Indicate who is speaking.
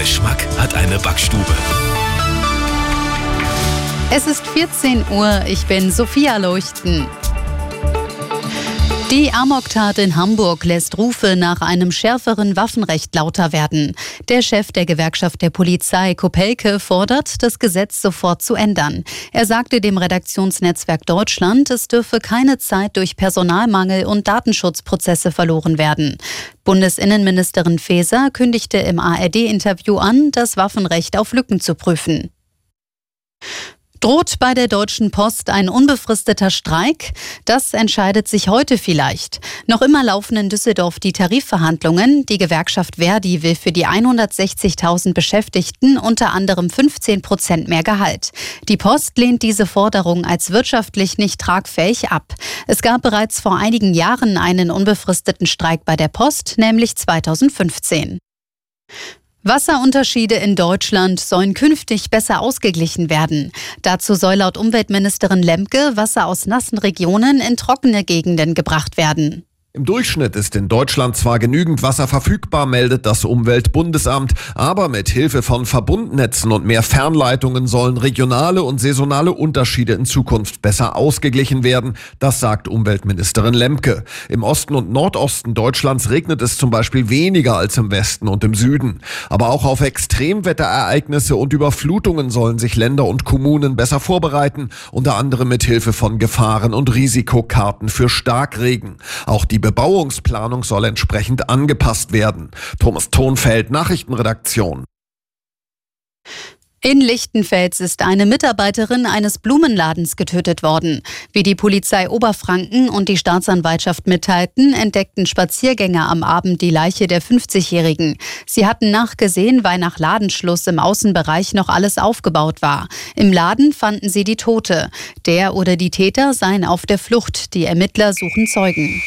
Speaker 1: Geschmack hat eine Backstube.
Speaker 2: Es ist 14 Uhr, ich bin Sophia Leuchten. Die Amoktat in Hamburg lässt Rufe nach einem schärferen Waffenrecht lauter werden. Der Chef der Gewerkschaft der Polizei, Kopelke, fordert, das Gesetz sofort zu ändern. Er sagte dem Redaktionsnetzwerk Deutschland, es dürfe keine Zeit durch Personalmangel und Datenschutzprozesse verloren werden. Bundesinnenministerin Faeser kündigte im ARD-Interview an, das Waffenrecht auf Lücken zu prüfen. Droht bei der Deutschen Post ein unbefristeter Streik? Das entscheidet sich heute vielleicht. Noch immer laufen in Düsseldorf die Tarifverhandlungen. Die Gewerkschaft Verdi will für die 160.000 Beschäftigten unter anderem 15 Prozent mehr Gehalt. Die Post lehnt diese Forderung als wirtschaftlich nicht tragfähig ab. Es gab bereits vor einigen Jahren einen unbefristeten Streik bei der Post, nämlich 2015. Wasserunterschiede in Deutschland sollen künftig besser ausgeglichen werden. Dazu soll laut Umweltministerin Lemke Wasser aus nassen Regionen in trockene Gegenden gebracht werden.
Speaker 3: Im Durchschnitt ist in Deutschland zwar genügend Wasser verfügbar, meldet das Umweltbundesamt, aber mit Hilfe von Verbundnetzen und mehr Fernleitungen sollen regionale und saisonale Unterschiede in Zukunft besser ausgeglichen werden. Das sagt Umweltministerin Lemke. Im Osten und Nordosten Deutschlands regnet es zum Beispiel weniger als im Westen und im Süden. Aber auch auf Extremwetterereignisse und Überflutungen sollen sich Länder und Kommunen besser vorbereiten, unter anderem mit Hilfe von Gefahren- und Risikokarten für Starkregen. Auch die Bebauungsplanung soll entsprechend angepasst werden. Thomas Tonfeld, Nachrichtenredaktion.
Speaker 2: In Lichtenfels ist eine Mitarbeiterin eines Blumenladens getötet worden. Wie die Polizei Oberfranken und die Staatsanwaltschaft mitteilten, entdeckten Spaziergänger am Abend die Leiche der 50-Jährigen. Sie hatten nachgesehen, weil nach Ladenschluss im Außenbereich noch alles aufgebaut war. Im Laden fanden sie die Tote. Der oder die Täter seien auf der Flucht. Die Ermittler suchen Zeugen.